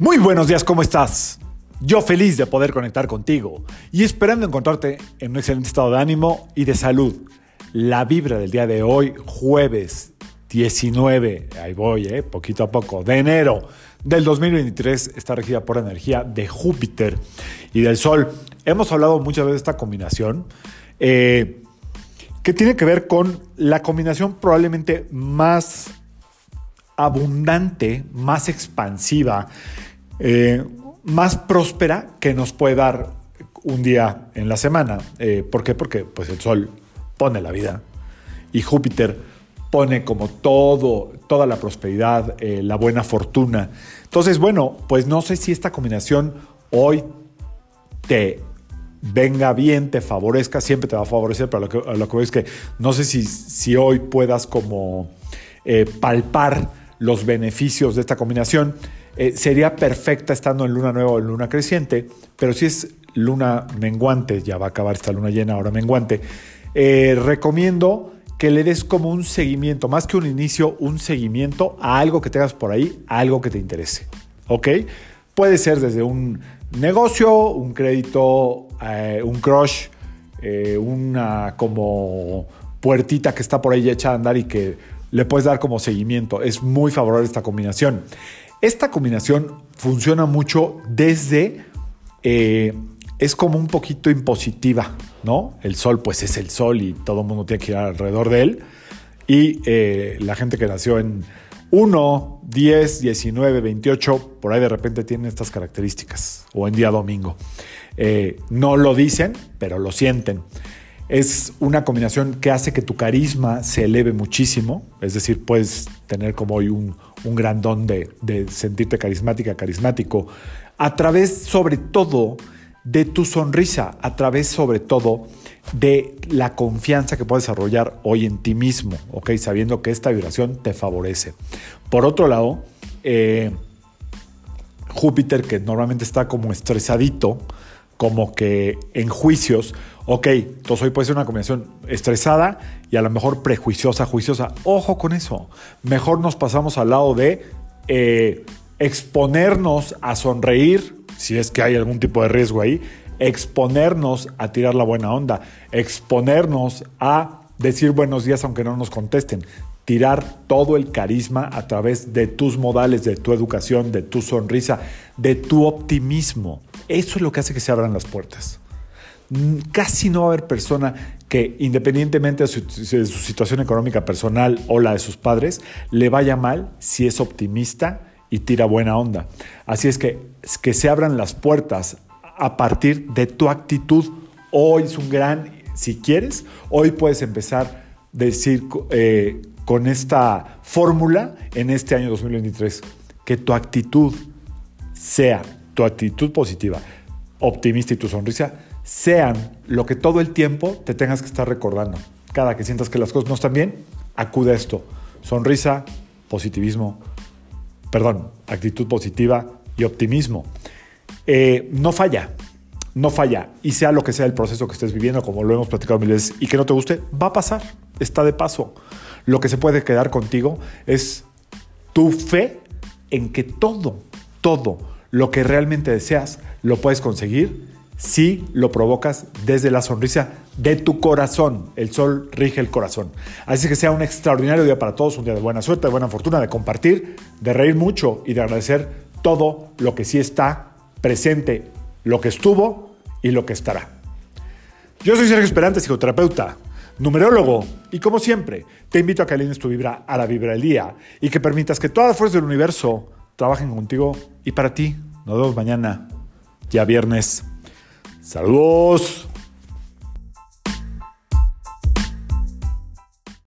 Muy buenos días, ¿cómo estás? Yo feliz de poder conectar contigo y esperando encontrarte en un excelente estado de ánimo y de salud. La vibra del día de hoy, jueves 19, ahí voy, eh, poquito a poco, de enero del 2023, está regida por energía de Júpiter y del Sol. Hemos hablado muchas veces de esta combinación. Eh, que tiene que ver con la combinación probablemente más abundante, más expansiva, eh, más próspera que nos puede dar un día en la semana. Eh, ¿Por qué? Porque pues, el Sol pone la vida y Júpiter pone como todo, toda la prosperidad, eh, la buena fortuna. Entonces, bueno, pues no sé si esta combinación hoy te venga bien, te favorezca, siempre te va a favorecer, pero lo que, lo que es que no sé si, si hoy puedas como palpar los beneficios de esta combinación. Eh, sería perfecta estando en luna nueva o en luna creciente, pero si es luna menguante, ya va a acabar esta luna llena, ahora menguante, eh, recomiendo que le des como un seguimiento, más que un inicio, un seguimiento a algo que tengas por ahí, a algo que te interese. ¿Ok? Puede ser desde un negocio, un crédito, eh, un crush, una como puertita que está por ahí echada a andar y que le puedes dar como seguimiento. Es muy favorable esta combinación. Esta combinación funciona mucho desde, eh, es como un poquito impositiva, ¿no? El sol pues es el sol y todo el mundo tiene que ir alrededor de él. Y eh, la gente que nació en 1, 10, 19, 28, por ahí de repente tienen estas características, o en día domingo. Eh, no lo dicen, pero lo sienten. Es una combinación que hace que tu carisma se eleve muchísimo, es decir, puedes tener como hoy un, un gran don de, sentirte carismática, carismático, a través sobre todo de tu sonrisa, a través sobre todo de la confianza que puedes desarrollar hoy en ti mismo, ¿ok? Sabiendo que esta vibración te favorece. Por otro lado, eh, Júpiter, que normalmente está como estresadito, como que en juicios, ok, entonces hoy puede ser una combinación estresada y a lo mejor prejuiciosa, juiciosa. Ojo con eso. Mejor nos pasamos al lado de eh, exponernos a sonreír, si es que hay algún tipo de riesgo ahí, exponernos a tirar la buena onda, exponernos a decir buenos días aunque no nos contesten, tirar todo el carisma a través de tus modales, de tu educación, de tu sonrisa, de tu optimismo. Eso es lo que hace que se abran las puertas. Casi no va a haber persona que, independientemente de su, situación económica personal o la de sus padres, le vaya mal si es optimista y tira buena onda. Así es que que se abran las puertas a partir de tu actitud. Hoy es un gran, si quieres, hoy puedes empezar a decir eh, con esta fórmula en este año 2023, que tu actitud sea tu actitud positiva, optimista y tu sonrisa sean lo que todo el tiempo te tengas que estar recordando. Cada que sientas que las cosas no están bien, acude a esto. Sonrisa, positivismo, perdón, actitud positiva y optimismo. Eh, no falla, no falla. Y sea lo que sea el proceso que estés viviendo, como lo hemos platicado mil veces, y que no te guste, va a pasar, está de paso. Lo que se puede quedar contigo es tu fe en que todo, todo lo que realmente deseas lo puedes conseguir si lo provocas desde la sonrisa de tu corazón. El sol rige el corazón. Así que sea un extraordinario día para todos, un día de buena suerte, de buena fortuna, de compartir, de reír mucho y de agradecer todo lo que sí está presente, lo que estuvo y lo que estará. Yo soy Sergio Esperante, psicoterapeuta, numerólogo, y como siempre, te invito a que alines tu vibra a la vibra del día y que permitas que todas las fuerzas del universo trabajen contigo y para ti. Nos vemos mañana, ya viernes. Saludos.